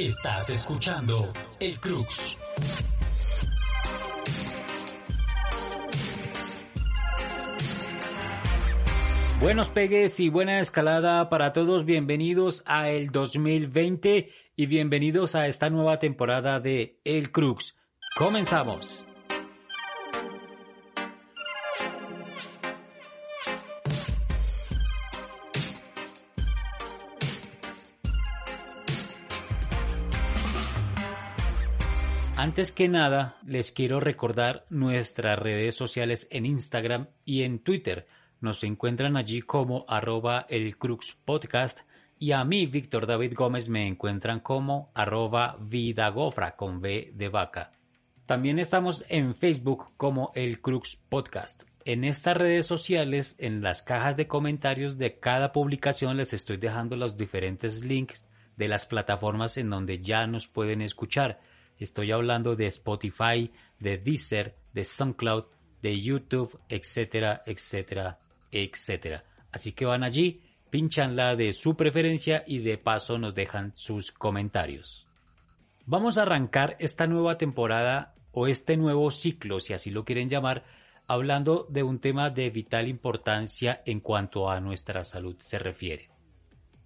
Estás escuchando El Crux. Buenos pegues y buena escalada para todos. Bienvenidos a el 2020 y bienvenidos a esta nueva temporada de El Crux. Comenzamos. Antes que nada, les quiero recordar nuestras redes sociales en Instagram y en Twitter. Nos encuentran allí como arroba el Crux Podcast y a mí, Víctor David Gómez, me encuentran como arroba vidagofra con V de vaca. También estamos en Facebook como el Crux Podcast. En estas redes sociales, en las cajas de comentarios de cada publicación, les estoy dejando los diferentes links de las plataformas en donde ya nos pueden escuchar. Estoy hablando de Spotify, de Deezer, de SoundCloud, de YouTube, etcétera, etcétera, etcétera. Así que van allí pinchan la de su preferencia y de paso nos dejan sus comentarios. Vamos a arrancar esta nueva temporada o este nuevo ciclo, si así lo quieren llamar, hablando de un tema de vital importancia en cuanto a nuestra salud se refiere.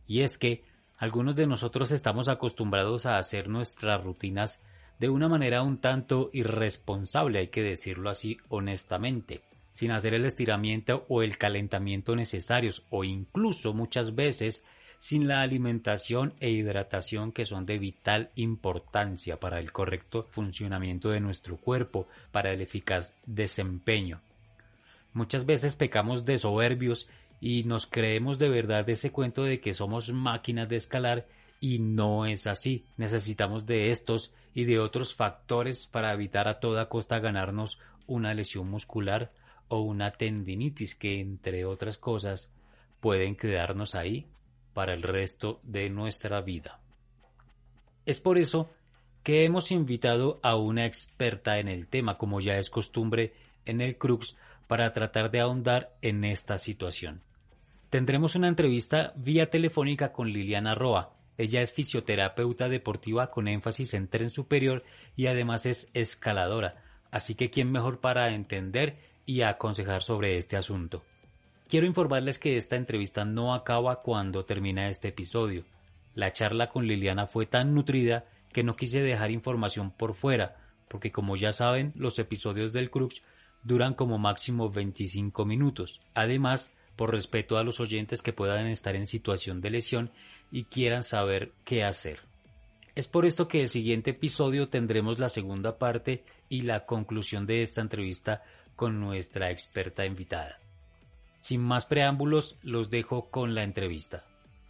Y es que algunos de nosotros estamos acostumbrados a hacer nuestras rutinas de una manera un tanto irresponsable, hay que decirlo así honestamente sin hacer el estiramiento o el calentamiento necesarios o incluso muchas veces sin la alimentación e hidratación que son de vital importancia para el correcto funcionamiento de nuestro cuerpo, para el eficaz desempeño. Muchas veces pecamos de soberbios y nos creemos de verdad ese cuento de que somos máquinas de escalar y no es así. Necesitamos de estos y de otros factores para evitar a toda costa ganarnos una lesión muscular, o una tendinitis que, entre otras cosas, pueden quedarnos ahí para el resto de nuestra vida. Es por eso que hemos invitado a una experta en el tema, como ya es costumbre en el Crux, para tratar de ahondar en esta situación. Tendremos una entrevista vía telefónica con Liliana Roa. Ella es fisioterapeuta deportiva con énfasis en tren superior y además es escaladora. Así que quién mejor para entender y aconsejar sobre este asunto. Quiero informarles que esta entrevista no acaba cuando termina este episodio. La charla con Liliana fue tan nutrida que no quise dejar información por fuera, porque como ya saben, los episodios del Crux duran como máximo 25 minutos. Además, por respeto a los oyentes que puedan estar en situación de lesión y quieran saber qué hacer. Es por esto que el siguiente episodio tendremos la segunda parte y la conclusión de esta entrevista con nuestra experta invitada. Sin más preámbulos, los dejo con la entrevista.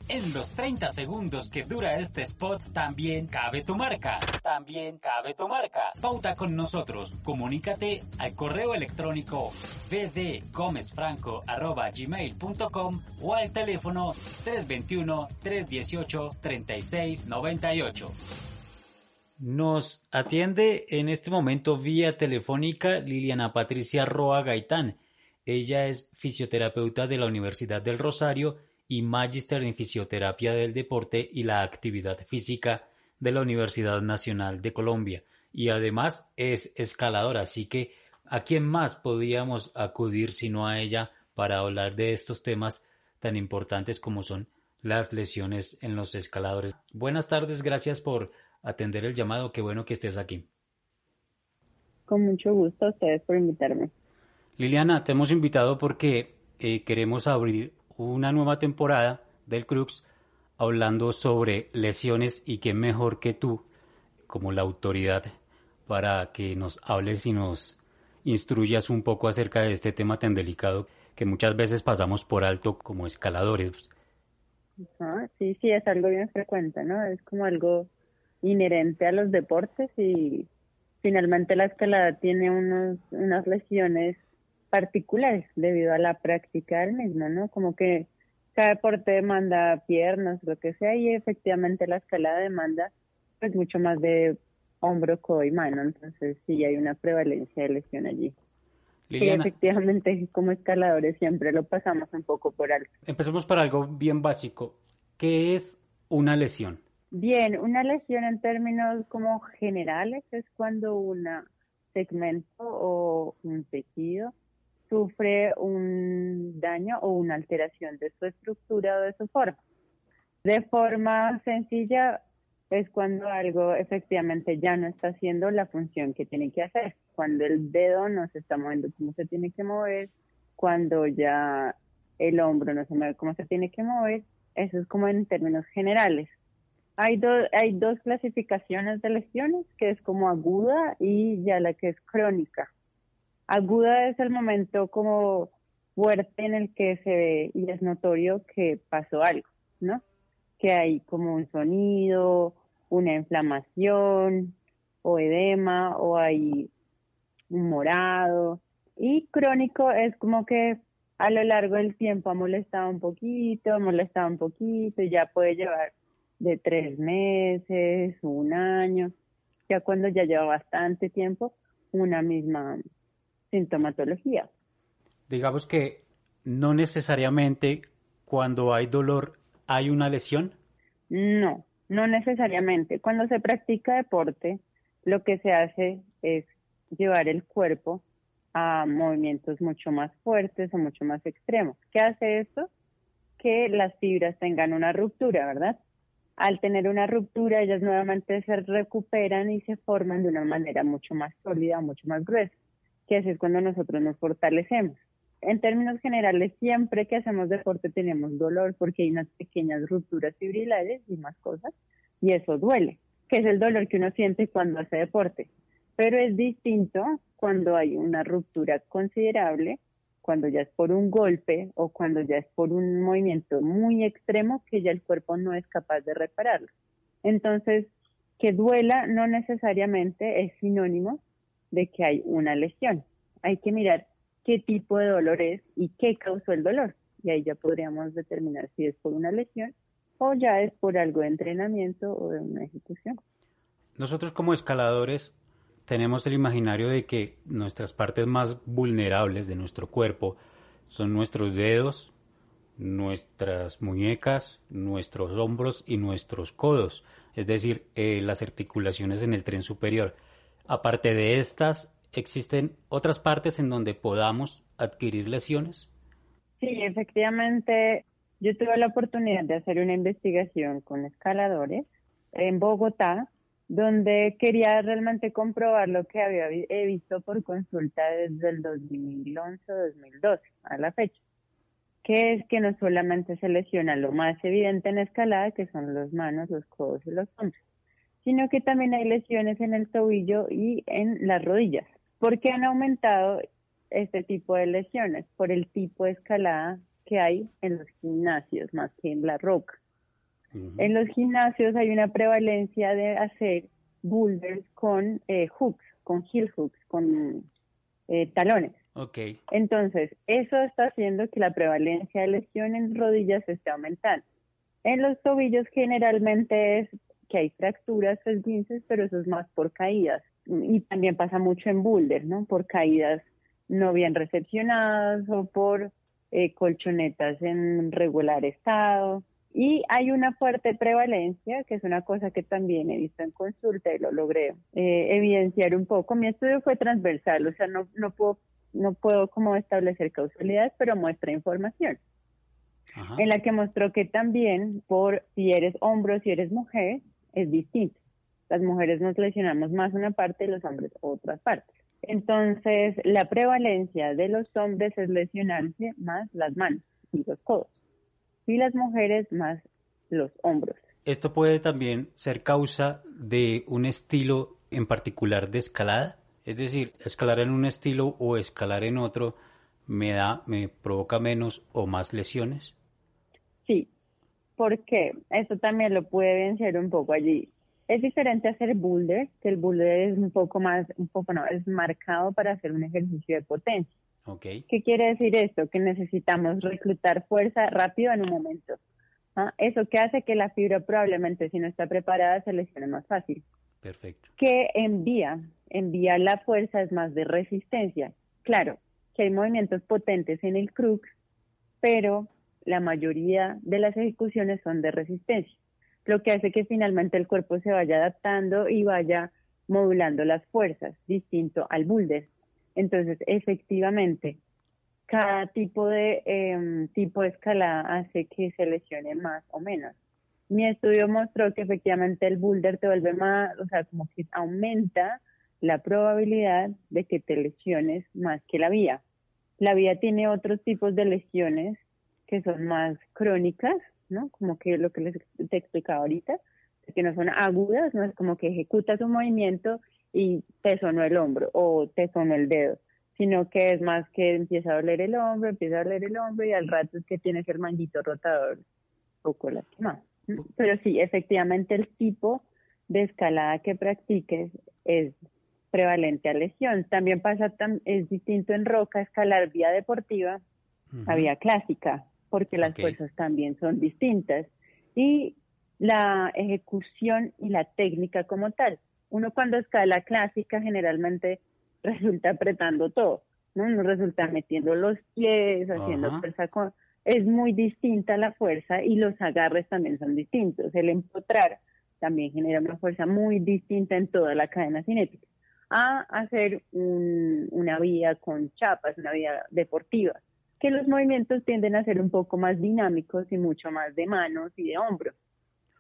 En los 30 segundos que dura este spot también cabe tu marca. También cabe tu marca. Pauta con nosotros. Comunícate al correo electrónico bdgomezfranco.gmail.com o al teléfono 321-318-3698. Nos atiende en este momento vía telefónica Liliana Patricia Roa Gaitán. Ella es fisioterapeuta de la Universidad del Rosario y magíster en fisioterapia del deporte y la actividad física de la Universidad Nacional de Colombia. Y además es escaladora, así que ¿a quién más podríamos acudir sino a ella para hablar de estos temas tan importantes como son las lesiones en los escaladores? Buenas tardes, gracias por atender el llamado. Qué bueno que estés aquí. Con mucho gusto a ustedes por invitarme. Liliana, te hemos invitado porque eh, queremos abrir una nueva temporada del Crux hablando sobre lesiones y qué mejor que tú, como la autoridad, para que nos hables y nos instruyas un poco acerca de este tema tan delicado que muchas veces pasamos por alto como escaladores. Ah, sí, sí, es algo bien frecuente, ¿no? Es como algo inherente a los deportes y finalmente la escalada tiene unos, unas lesiones particulares debido a la práctica del mismo, ¿no? Como que cada deporte demanda piernas, lo que sea, y efectivamente la escalada demanda pues mucho más de hombro, codo y mano, entonces sí hay una prevalencia de lesión allí. Sí, efectivamente, como escaladores siempre lo pasamos un poco por alto. Empecemos por algo bien básico. ¿Qué es una lesión? Bien, una lesión en términos como generales es cuando un segmento o un tejido sufre un daño o una alteración de su estructura o de su forma. De forma sencilla es cuando algo efectivamente ya no está haciendo la función que tiene que hacer, cuando el dedo no se está moviendo como se tiene que mover, cuando ya el hombro no se mueve como se tiene que mover, eso es como en términos generales. Hay, hay dos clasificaciones de lesiones, que es como aguda y ya la que es crónica. Aguda es el momento como fuerte en el que se ve y es notorio que pasó algo, ¿no? Que hay como un sonido, una inflamación o edema o hay un morado. Y crónico es como que a lo largo del tiempo ha molestado un poquito, ha molestado un poquito y ya puede llevar de tres meses, un año, ya cuando ya lleva bastante tiempo una misma sintomatología. Digamos que no necesariamente cuando hay dolor hay una lesión. No, no necesariamente. Cuando se practica deporte, lo que se hace es llevar el cuerpo a movimientos mucho más fuertes o mucho más extremos. ¿Qué hace esto? Que las fibras tengan una ruptura, ¿verdad? Al tener una ruptura, ellas nuevamente se recuperan y se forman de una manera mucho más sólida, mucho más gruesa que así es cuando nosotros nos fortalecemos. En términos generales, siempre que hacemos deporte tenemos dolor porque hay unas pequeñas rupturas fibrilares y más cosas, y eso duele, que es el dolor que uno siente cuando hace deporte. Pero es distinto cuando hay una ruptura considerable, cuando ya es por un golpe o cuando ya es por un movimiento muy extremo que ya el cuerpo no es capaz de repararlo. Entonces, que duela no necesariamente es sinónimo de que hay una lesión. Hay que mirar qué tipo de dolor es y qué causó el dolor. Y ahí ya podríamos determinar si es por una lesión o ya es por algo de entrenamiento o de una ejecución. Nosotros como escaladores tenemos el imaginario de que nuestras partes más vulnerables de nuestro cuerpo son nuestros dedos, nuestras muñecas, nuestros hombros y nuestros codos, es decir, eh, las articulaciones en el tren superior. Aparte de estas, ¿existen otras partes en donde podamos adquirir lesiones? Sí, efectivamente, yo tuve la oportunidad de hacer una investigación con escaladores en Bogotá, donde quería realmente comprobar lo que había he visto por consulta desde el 2011-2012 a la fecha, que es que no solamente se lesiona lo más evidente en escalada, que son las manos, los codos y los hombros, sino que también hay lesiones en el tobillo y en las rodillas. ¿Por qué han aumentado este tipo de lesiones? Por el tipo de escalada que hay en los gimnasios más que en la roca. En los gimnasios hay una prevalencia de hacer boulders con eh, hooks, con heel hooks, con eh, talones. Okay. Entonces, eso está haciendo que la prevalencia de lesión en rodillas esté aumentando. En los tobillos generalmente es que hay fracturas, esguinces, pero eso es más por caídas. Y también pasa mucho en boulder, ¿no? Por caídas no bien recepcionadas o por eh, colchonetas en regular estado. Y hay una fuerte prevalencia, que es una cosa que también he visto en consulta y lo logré eh, evidenciar un poco. Mi estudio fue transversal, o sea, no, no puedo no puedo como establecer causalidades, pero muestra información. En la que mostró que también por si eres hombre o si eres mujer, es distinto. Las mujeres nos lesionamos más una parte y los hombres otra parte. Entonces, la prevalencia de los hombres es lesionarse más las manos y los codos. Y las mujeres más los hombros. ¿Esto puede también ser causa de un estilo en particular de escalada? Es decir, escalar en un estilo o escalar en otro me da, me provoca menos o más lesiones. Sí, porque Eso también lo puede vencer un poco allí. Es diferente hacer boulder, que el boulder es un poco más, un poco no, es marcado para hacer un ejercicio de potencia. Okay. ¿Qué quiere decir esto? Que necesitamos reclutar fuerza rápido en un momento. ¿Ah? Eso que hace que la fibra probablemente si no está preparada se lesione más fácil. Perfecto. ¿Qué envía? Envía la fuerza es más de resistencia. Claro, que hay movimientos potentes en el crux, pero la mayoría de las ejecuciones son de resistencia, lo que hace que finalmente el cuerpo se vaya adaptando y vaya modulando las fuerzas, distinto al boulder. Entonces, efectivamente, cada tipo de em, tipo de escalada hace que se lesione más o menos. Mi estudio mostró que efectivamente el boulder te vuelve más, o sea, como que aumenta la probabilidad de que te lesiones más que la vía. La vía tiene otros tipos de lesiones que son más crónicas, ¿no? Como que lo que les te explicaba ahorita, que no son agudas, no es como que ejecutas un movimiento y te sonó el hombro o te sonó el dedo, sino que es más que empieza a doler el hombro, empieza a doler el hombro y al rato es que tienes el manguito rotador un poco lastimado. Pero sí, efectivamente el tipo de escalada que practiques es prevalente a lesión. También pasa, es distinto en roca escalar vía deportiva a vía clásica, porque las fuerzas también son distintas. Y la ejecución y la técnica como tal. Uno cuando escala clásica generalmente resulta apretando todo, ¿no? Uno resulta metiendo los pies, haciendo fuerza con... Es muy distinta la fuerza y los agarres también son distintos. El empotrar también genera una fuerza muy distinta en toda la cadena cinética a hacer una vía con chapas, una vía deportiva, que los movimientos tienden a ser un poco más dinámicos y mucho más de manos y de hombros,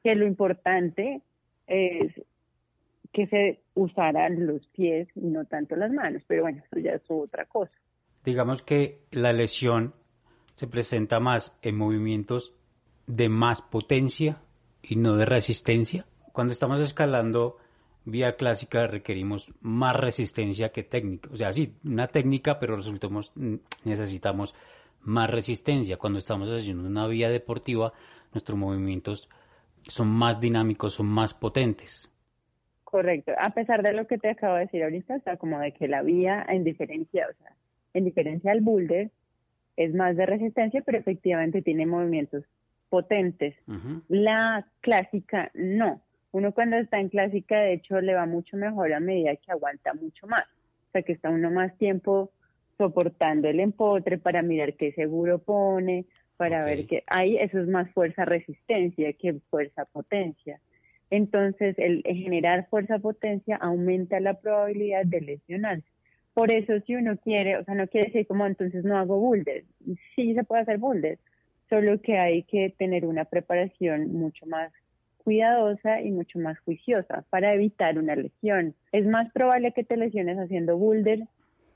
que lo importante es que se usaran los pies y no tanto las manos, pero bueno, eso ya es otra cosa. Digamos que la lesión se presenta más en movimientos de más potencia y no de resistencia. Cuando estamos escalando vía clásica requerimos más resistencia que técnica. O sea, sí, una técnica, pero resultamos, mm, necesitamos más resistencia. Cuando estamos haciendo una vía deportiva, nuestros movimientos son más dinámicos, son más potentes. Correcto. A pesar de lo que te acabo de decir ahorita, o sea, como de que la vía, en diferencia, o sea, en diferencia al boulder, es más de resistencia, pero efectivamente tiene movimientos potentes. La clásica no. Uno cuando está en clásica, de hecho, le va mucho mejor a medida que aguanta mucho más. O sea, que está uno más tiempo soportando el empotre para mirar qué seguro pone, para ver que ahí eso es más fuerza resistencia que fuerza potencia. Entonces, el generar fuerza potencia aumenta la probabilidad de lesionarse. Por eso, si uno quiere, o sea, no quiere decir como entonces no hago boulder. Sí se puede hacer boulder, solo que hay que tener una preparación mucho más cuidadosa y mucho más juiciosa para evitar una lesión. Es más probable que te lesiones haciendo boulder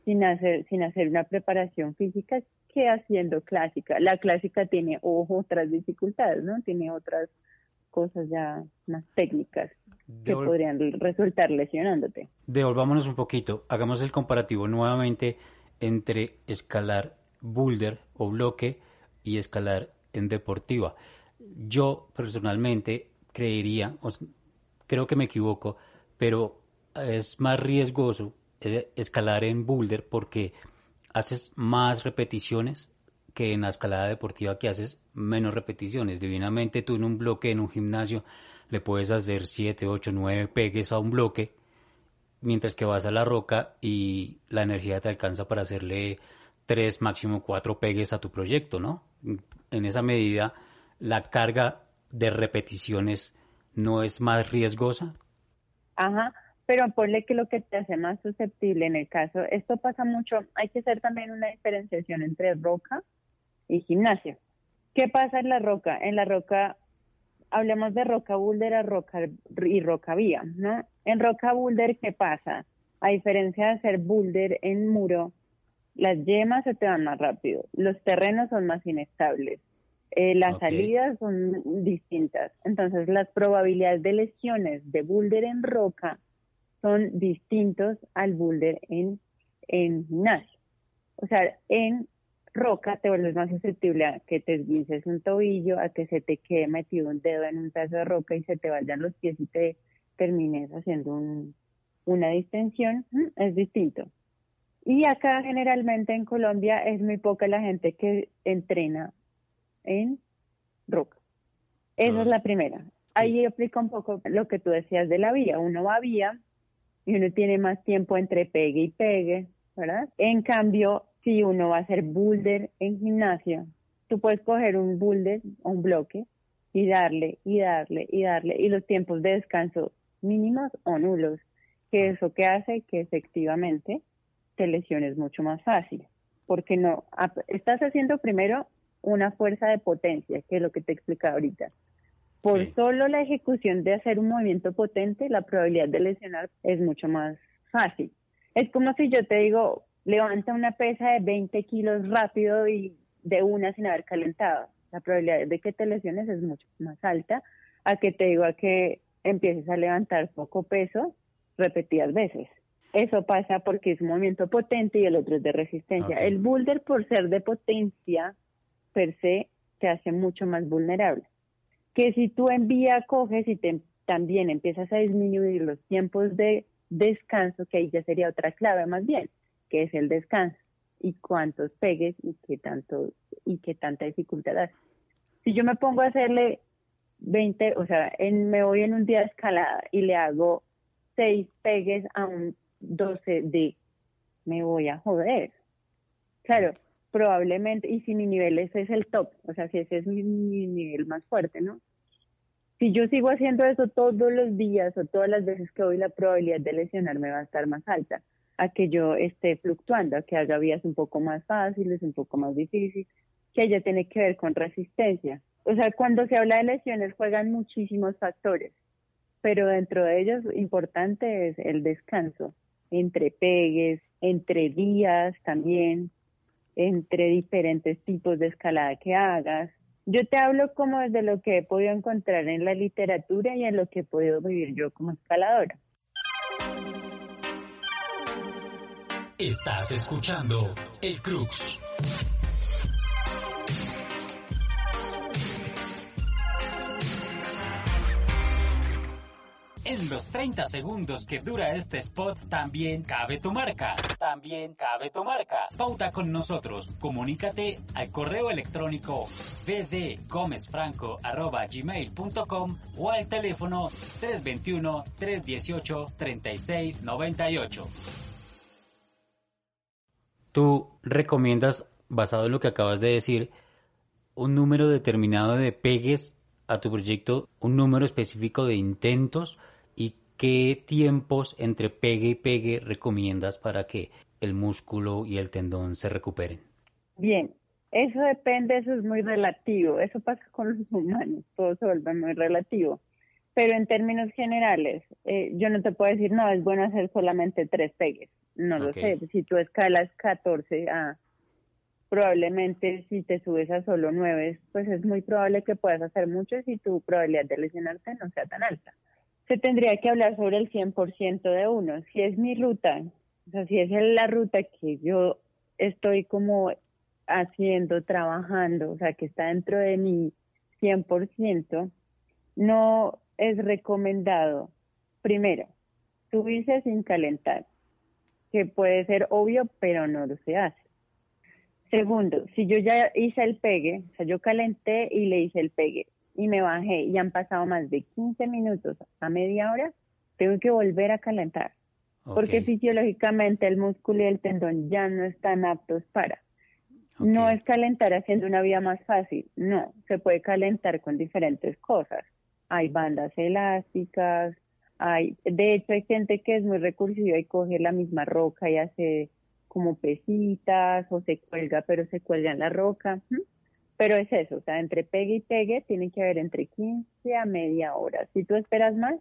sin hacer, sin hacer una preparación física que haciendo clásica. La clásica tiene, ojo, otras dificultades, ¿no? Tiene otras cosas ya más técnicas que podrían resultar lesionándote. Devolvámonos un poquito, hagamos el comparativo nuevamente entre escalar boulder o bloque y escalar en deportiva. Yo personalmente creería, creo que me equivoco, pero es más riesgoso escalar en boulder porque haces más repeticiones que en la escalada deportiva que haces menos repeticiones. Divinamente tú en un bloque, en un gimnasio, le puedes hacer 7, 8, 9 pegues a un bloque, mientras que vas a la roca y la energía te alcanza para hacerle 3, máximo 4 pegues a tu proyecto, ¿no? En esa medida, la carga de repeticiones no es más riesgosa. Ajá, pero ponle que lo que te hace más susceptible en el caso, esto pasa mucho, hay que hacer también una diferenciación entre roca y gimnasio. ¿Qué pasa en la roca? En la roca, hablemos de roca boulder roca y roca vía, ¿no? En roca boulder, ¿qué pasa? A diferencia de hacer boulder en muro, las yemas se te van más rápido, los terrenos son más inestables, eh, las salidas son distintas. Entonces, las probabilidades de lesiones de boulder en roca son distintos al boulder en, en gimnasio. O sea, en roca, te vuelves más susceptible a que te esguinces un tobillo, a que se te quede metido un dedo en un pedazo de roca y se te vayan los pies y te termines haciendo un, una distensión, es distinto. Y acá generalmente en Colombia es muy poca la gente que entrena en roca. Esa es la primera. Ahí explica un poco lo que tú decías de la vía. Uno va a vía y uno tiene más tiempo entre pegue y pegue, ¿verdad? En cambio, si uno va a hacer boulder en gimnasio, tú puedes coger un boulder o un bloque y darle y darle y darle y los tiempos de descanso mínimos o nulos, que eso que hace que efectivamente te lesiones mucho más fácil, porque no, estás haciendo primero una fuerza de potencia, que es lo que te explicaba ahorita. Por solo la ejecución de hacer un movimiento potente, la probabilidad de lesionar es mucho más fácil. Es como si yo te digo, levanta una pesa de 20 kilos rápido y de una sin haber calentado. La probabilidad de que te lesiones es mucho más alta a que te digo a que empieces a levantar poco peso repetidas veces. Eso pasa porque es un movimiento potente y el otro es de resistencia. El boulder, por ser de potencia, per se, te hace mucho más vulnerable. Que si tú en vía coges y te, también empiezas a disminuir los tiempos de descanso, que ahí ya sería otra clave más bien, que es el descanso y cuántos pegues y qué tanto y qué tanta dificultad hace. Si yo me pongo a hacerle 20, o sea, en, me voy en un día de escalada y le hago 6 pegues a un 12 de, me voy a joder. Claro, probablemente, y si mi nivel ese es el top, o sea, si ese es mi, nivel más fuerte, ¿no? Si yo sigo haciendo eso todos los días o todas las veces que voy, la probabilidad de lesionarme va a estar más alta a que yo esté fluctuando, a que haga vías un poco más fáciles, un poco más difíciles, que ella tiene que ver con resistencia. O sea, cuando se habla de lesiones juegan muchísimos factores, pero dentro de ellos importante es el descanso, entre pegues, entre días también, entre diferentes tipos de escalada que hagas. Yo te hablo como desde lo que he podido encontrar en la literatura y en lo que he podido vivir yo como escaladora. Estás escuchando El Crux. 30 segundos que dura este spot también cabe tu marca. También cabe tu marca. Pauta con nosotros. Comunícate al correo electrónico vdgomezfranco.gmail.com o al teléfono 321-318-3698. ¿Tú recomiendas, basado en lo que acabas de decir, un número determinado de pegues a tu proyecto, un número específico de intentos qué tiempos entre pegue y pegue recomiendas para que el músculo y el tendón se recuperen? Bien, eso depende, eso es muy relativo, eso pasa con los humanos, todo se vuelve muy relativo. Pero en términos generales, eh, yo no te puedo decir, no, es bueno hacer solamente tres pegues. No lo sé. Si tú escalas 14 a probablemente si te subes a solo 9, pues es muy probable que puedas hacer mucho si tu probabilidad de lesionarte no sea tan alta. Se tendría que hablar sobre el 100% de uno. Si es mi ruta, o sea, si es la ruta que yo estoy como haciendo, trabajando, o sea, que está dentro de mi 100%, no es recomendado, primero, subirse sin calentar que puede ser obvio, pero no lo se hace. Segundo, si yo ya hice el pegue, o sea, yo calenté y le hice el pegue y me bajé y han pasado más de 15 minutos a media hora, tengo que volver a calentar. Porque fisiológicamente el músculo y el tendón ya no están aptos para. No es calentar haciendo una vía más fácil, no, se puede calentar con diferentes cosas. Hay bandas elásticas, hay, de hecho, hay gente que es muy recursiva y coge la misma roca y hace como pesitas o se cuelga, pero se cuelga en la roca. Pero es eso, o sea, entre pegue y pegue tiene que haber entre 15 a media hora. Si tú esperas más,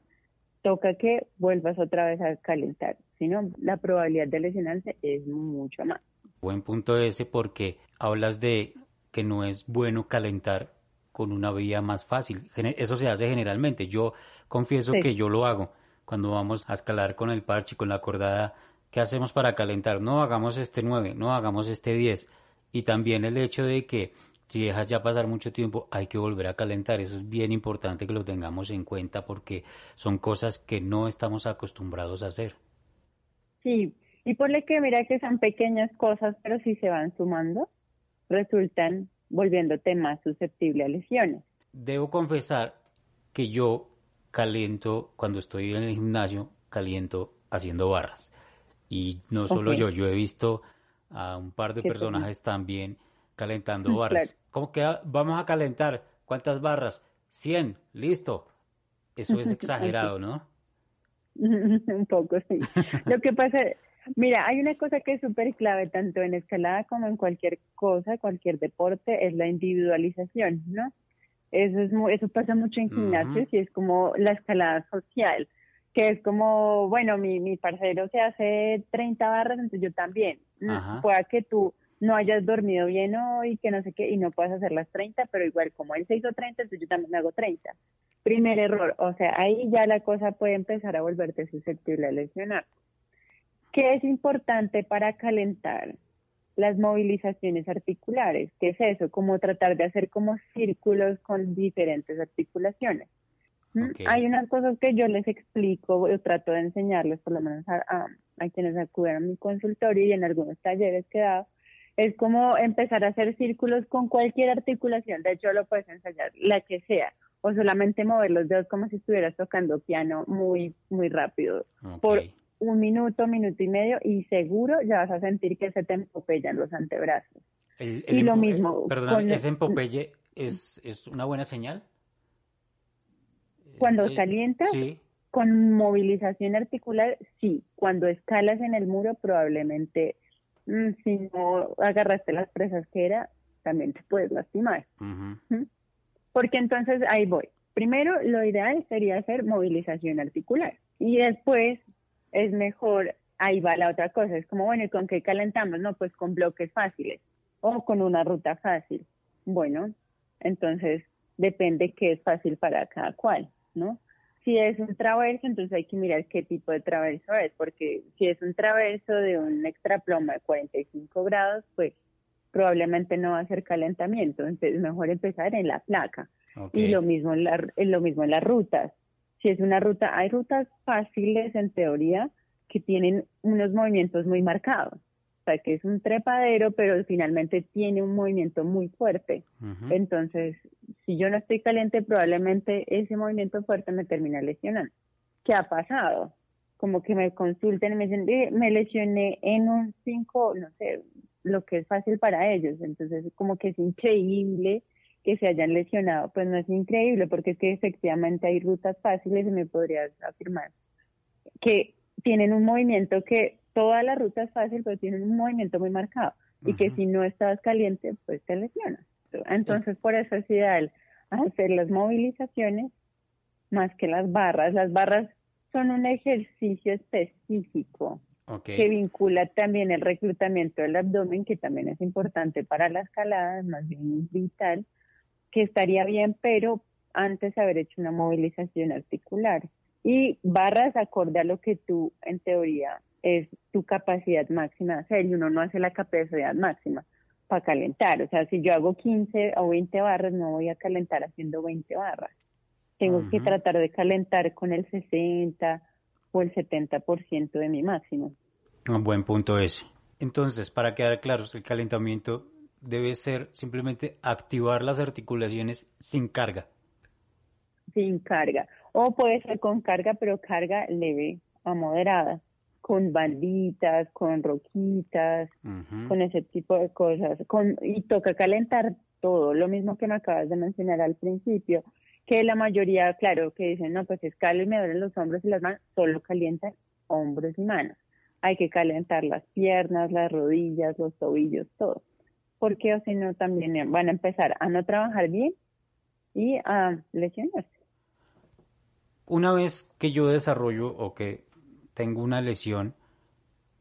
toca que vuelvas otra vez a calentar. Si no, la probabilidad de lesionarse es mucho más. Buen punto ese porque hablas de que no es bueno calentar con una vía más fácil. Eso se hace generalmente. Yo confieso que yo lo hago cuando vamos a escalar con el parche, con la cordada. ¿Qué hacemos para calentar? No hagamos este 9, no hagamos este 10. Y también el hecho de que si dejas ya pasar mucho tiempo, hay que volver a calentar. Eso es bien importante que lo tengamos en cuenta porque son cosas que no estamos acostumbrados a hacer. Sí, y por lo que mira que son pequeñas cosas, pero si se van sumando, resultan volviéndote más susceptible a lesiones. Debo confesar que yo caliento cuando estoy en el gimnasio, caliento haciendo barras. Y no solo yo, yo he visto a un par de personajes también calentando mm, barras. ¿Cómo que vamos a calentar? ¿Cuántas barras? 100, listo. Eso es exagerado, ¿no? un poco, sí. Lo que pasa, mira, hay una cosa que es súper clave tanto en escalada como en cualquier cosa, cualquier deporte, es la individualización, ¿no? Eso, es eso pasa mucho en gimnasios y es como la escalada social, que es como, bueno, mi, mi parcero se hace 30 barras, entonces yo también. Pueda que tú no hayas dormido bien hoy, que no sé qué, y no puedas hacer las 30, pero igual como él se hizo 30, entonces yo también hago 30. Primer error, o sea, ahí ya la cosa puede empezar a volverte susceptible a lesionar. ¿Qué es importante para calentar? Las movilizaciones articulares, ¿qué es eso? Como tratar de hacer como círculos con diferentes articulaciones. ¿Mm? Hay unas cosas que yo les explico, yo trato de enseñarles por lo menos a, a, a quienes acuden a mi consultorio y en algunos talleres que he dado, es como empezar a hacer círculos con cualquier articulación. De hecho, lo puedes ensayar, la que sea. O solamente mover los dedos como si estuvieras tocando piano muy, muy rápido. Por un minuto, minuto y medio, y seguro ya vas a sentir que se te empopellan los antebrazos. y lo mismo. perdón, ¿ese empopelle es, es una buena señal? Cuando eh, calientas, con movilización articular, sí. Cuando escalas en el muro, probablemente si no agarraste las presas que era, también te puedes lastimar. Porque entonces ahí voy. Primero, lo ideal sería hacer movilización articular. Y después es mejor, ahí va la otra cosa, es como, bueno, ¿y con qué calentamos? No, pues con bloques fáciles o con una ruta fácil. Bueno, entonces depende qué es fácil para cada cual, ¿no? Si es un traverso, entonces hay que mirar qué tipo de traverso es, porque si es un traverso de un extra ploma de 45 grados, pues probablemente no va a ser calentamiento, entonces es mejor empezar en la placa. Y lo mismo en, la, lo mismo en las rutas. Si es una ruta, hay rutas fáciles en teoría que tienen unos movimientos muy marcados sea, que es un trepadero, pero finalmente tiene un movimiento muy fuerte. Entonces, si yo no estoy caliente, probablemente ese movimiento fuerte me termina lesionando. ¿Qué ha pasado? Como que me consulten y me dicen, me lesioné en un 5, no sé, lo que es fácil para ellos. Entonces, como que es increíble que se hayan lesionado. Pues no es increíble, porque es que efectivamente hay rutas fáciles y me podrías afirmar que tienen un movimiento que toda la ruta es fácil, pero tienen un movimiento muy marcado y que si no estás caliente, pues te lesionas. Entonces, por eso es ideal hacer las movilizaciones más que las barras. Las barras son un ejercicio específico que vincula también el reclutamiento del abdomen, que también es importante para la escalada, más bien vital, que estaría bien, pero antes de haber hecho una movilización articular. Y barras acorde a lo que tú, en teoría, es tu capacidad máxima de hacer y uno no hace la capacidad máxima para calentar. O sea, si yo hago 15 o 20 barras, no voy a calentar haciendo 20 barras. Tengo que tratar de calentar con el 60 o el 70% de mi máximo. Un buen punto ese. Entonces, para quedar claros, el calentamiento debe ser simplemente activar las articulaciones sin carga. Sin carga. O puede ser con carga, pero carga leve a moderada con banditas, con roquitas, con ese tipo de cosas. Con, y toca calentar todo, lo mismo que me acabas de mencionar al principio, que la mayoría, claro, que dicen, no, pues escalo y me duelen los hombros y las manos, solo calientan hombros y manos. Hay que calentar las piernas, las rodillas, los tobillos, todo. Porque o si no, también van a empezar a no trabajar bien y a lesionarse. Una vez que yo desarrollo o que tengo una lesión,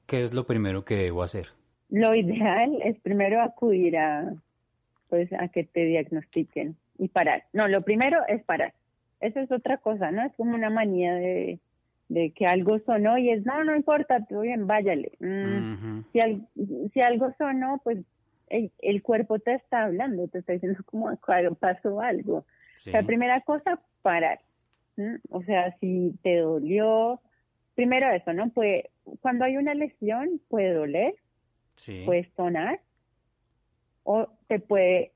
¿qué es lo primero que debo hacer? Lo ideal es primero acudir a, pues, a que te diagnostiquen y parar. No, lo primero es parar. Eso es otra cosa, ¿no? Es como una manía de, que algo sonó y es, no, no importa, todo bien, váyale. Mm, si, si algo sonó, pues el, cuerpo te está hablando, te está diciendo como pasó algo. La primera cosa, parar. O sea, si te dolió, primero eso, ¿no? Pues cuando hay una lesión puede doler, puede sonar o te puede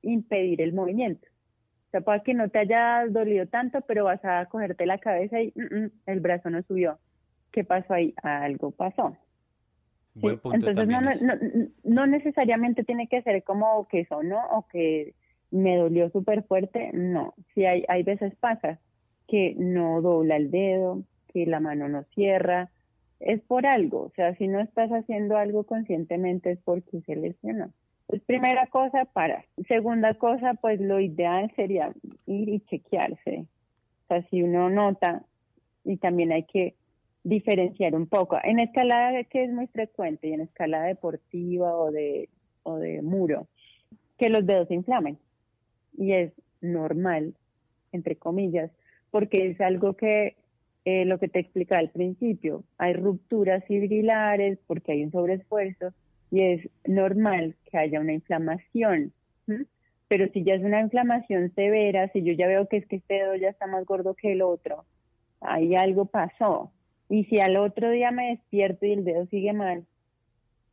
impedir el movimiento. O sea, puede que no te haya dolido tanto, pero vas a cogerte la cabeza y mm, mm, el brazo no subió. ¿Qué pasó ahí? Algo pasó. Entonces no, no, no, necesariamente tiene que ser como que eso, ¿no? O que me dolió súper fuerte. No, si hay, hay veces pasa que no dobla el dedo, que la mano no cierra, es por algo. O sea, si no estás haciendo algo conscientemente es porque se lesionó. Pues primera cosa, para. Segunda cosa, pues lo ideal sería ir y chequearse. O sea, si uno nota, y también hay que diferenciar un poco. En escalada, que es muy frecuente, y en escalada deportiva o de, o de muro, que los dedos se inflamen. Y es normal, entre comillas, porque es algo que, eh, lo que te explicaba al principio, hay rupturas fibrilares porque hay un sobreesfuerzo y es normal que haya una inflamación. Pero si ya es una inflamación severa, si yo ya veo que es que este dedo ya está más gordo que el otro, ahí algo pasó. Y si al otro día me despierto y el dedo sigue mal,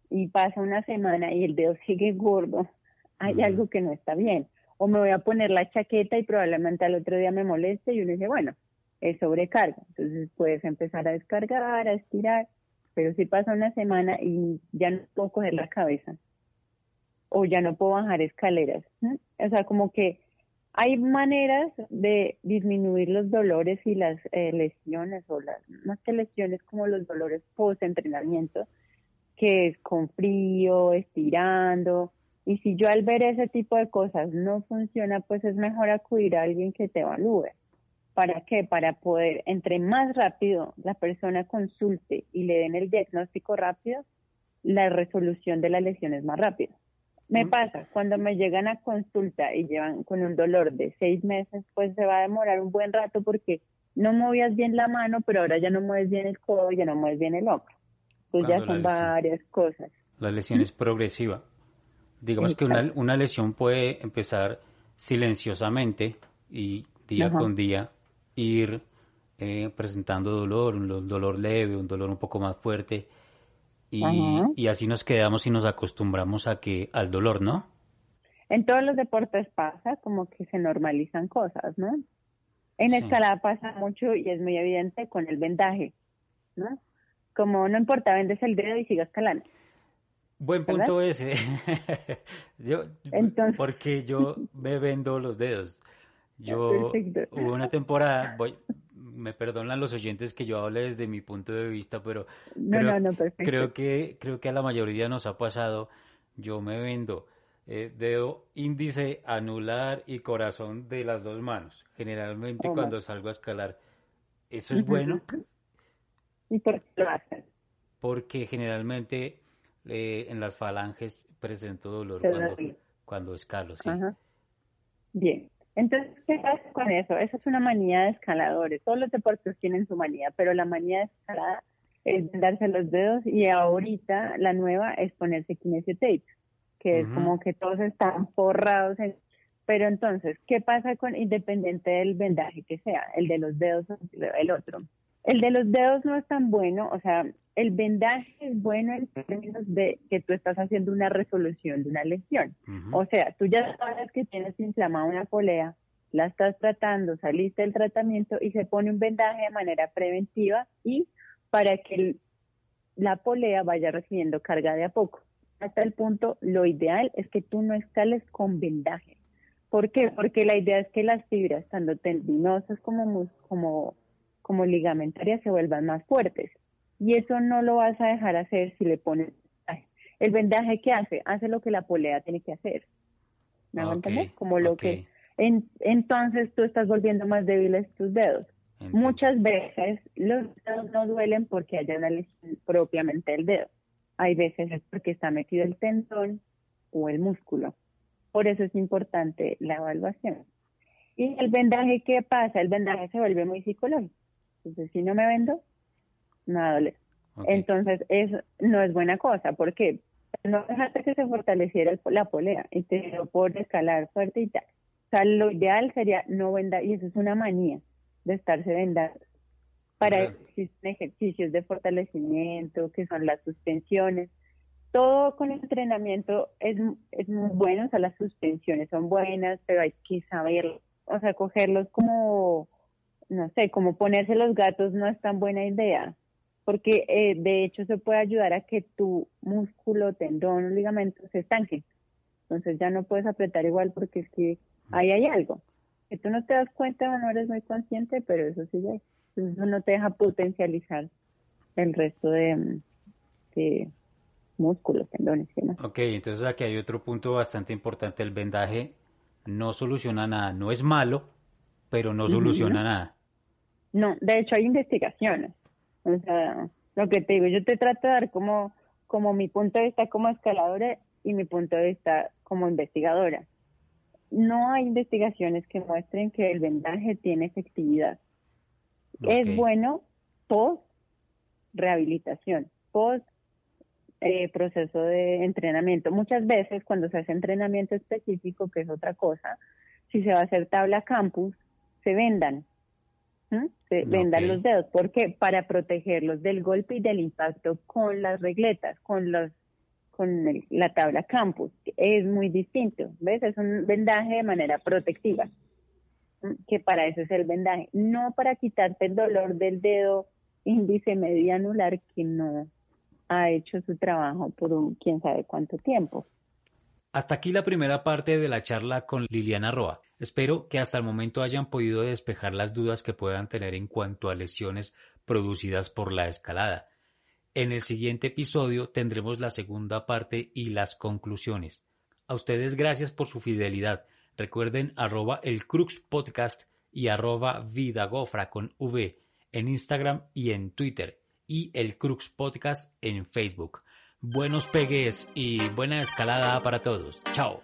y pasa una semana y el dedo sigue gordo, hay algo que no está bien. O me voy a poner la chaqueta y probablemente al otro día me moleste y uno dice, bueno, es sobrecarga. Entonces puedes empezar a descargar, a estirar, pero si pasa una semana y ya no puedo coger la cabeza o ya no puedo bajar escaleras. O sea, como que hay maneras de disminuir los dolores y las eh, lesiones, o las más que lesiones como los dolores post-entrenamiento, que es con frío, estirando. Y si yo al ver ese tipo de cosas no funciona, pues es mejor acudir a alguien que te evalúe. ¿Para qué? Para poder, entre más rápido la persona consulte y le den el diagnóstico rápido, la resolución de la lesión es más rápida. Me pasa, cuando me llegan a consulta y llevan con un dolor de seis meses, pues se va a demorar un buen rato porque no movías bien la mano, pero ahora ya no mueves bien el codo, ya no mueves bien el hombro. Pues ya son varias cosas. La lesión es progresiva. Digamos que una, una, lesión puede empezar silenciosamente y día con día ir eh, presentando dolor, un dolor leve, un dolor un poco más fuerte y, así nos quedamos y nos acostumbramos a que al dolor, ¿no? En todos los deportes pasa como que se normalizan cosas, ¿no? En escalada pasa mucho y es muy evidente con el vendaje, ¿no? Como no importa, vendes el dedo y sigas escalando. Buen punto ese. yo, porque yo me vendo los dedos. Yo hubo una temporada, voy, me perdonan los oyentes que yo hable desde mi punto de vista, pero creo, que creo que a la mayoría nos ha pasado. Yo me vendo eh, dedo índice, anular y corazón de las dos manos. Generalmente oh, cuando salgo a escalar, eso es bueno. ¿Y por qué lo haces? Porque generalmente eh, en las falanges presento dolor cuando, cuando escalo, sí. Bien. Entonces, ¿qué pasa con eso? Esa es una manía de escaladores. Todos los deportes tienen su manía, pero la manía de escalada es darse los dedos y ahorita la nueva es ponerse kinesio tape, que es como que todos están forrados. Pero entonces, ¿qué pasa con independiente del vendaje que sea, el de los dedos o el otro? El de los dedos no es tan bueno, o sea, el vendaje es bueno en términos de que tú estás haciendo una resolución de una lesión. O sea, tú ya sabes que tienes inflamada una polea, la estás tratando, saliste del tratamiento y se pone un vendaje de manera preventiva y para que la polea vaya recibiendo carga de a poco. Hasta el punto, lo ideal es que tú no escales con vendaje. ¿Por qué? Porque la idea es que las fibras, tanto tendinosas como, como, como ligamentarias, se vuelvan más fuertes y eso no lo vas a dejar hacer si le pones el vendaje que hace, hace lo que la polea tiene que hacer. ¿Me okay, Como lo que entonces tú estás volviendo más débiles tus dedos. Muchas veces los dedos no duelen porque haya una lesión propiamente del dedo. Hay veces es porque está metido el tendón o el músculo. Por eso es importante la evaluación. Y el vendaje, ¿qué pasa? El vendaje se vuelve muy psicológico. Entonces, si no me vendo, nada Entonces, eso no es buena cosa. ¿Por qué? no dejaste que se fortaleciera la polea y te dio por escalar fuerte y tal. O sea, lo ideal sería no vendar, y eso es una manía de estarse vendando. Para eso existen ejercicios de fortalecimiento, que son las suspensiones. Todo con el entrenamiento es, es muy bueno, o sea, las suspensiones son buenas, pero hay que saber, o sea, cogerlos como, no sé, como ponerse los gatos no es tan buena idea porque eh, de hecho se puede ayudar a que tu músculo, tendón o ligamento se estanque. Entonces ya no puedes apretar igual porque es que ahí hay algo. Que tú no te das cuenta o no eres muy consciente, pero eso sí. Entonces eso no te deja potencializar el resto de, músculos, tendones y demás. Ok, entonces aquí hay otro punto bastante importante. El vendaje no soluciona nada. No es malo, pero no soluciona nada. No, de hecho hay investigaciones o sea, lo que te digo, yo te trato de dar como, como mi punto de vista como escaladora y mi punto de vista como investigadora. No hay investigaciones que muestren que el vendaje tiene efectividad. Es bueno post rehabilitación, post eh, proceso de entrenamiento. Muchas veces cuando se hace entrenamiento específico, que es otra cosa, si se va a hacer tabla campus, se vendan se vendan los dedos. porque Para protegerlos del golpe y del impacto con las regletas, con los con la tabla campus. Es muy distinto, ¿ves? Es un vendaje de manera protectiva, que para eso es el vendaje, no para quitarte el dolor del dedo índice medio anular que no ha hecho su trabajo por un quién sabe cuánto tiempo. Hasta aquí la primera parte de la charla con Liliana Roa. Espero que hasta el momento hayan podido despejar las dudas que puedan tener en cuanto a lesiones producidas por la escalada. En el siguiente episodio tendremos la segunda parte y las conclusiones. A ustedes gracias por su fidelidad. Recuerden arroba el Crux Podcast y arroba Vidagofra con V en Instagram y en Twitter y el Crux Podcast en Facebook. Buenos pegues y buena escalada para todos. Chao.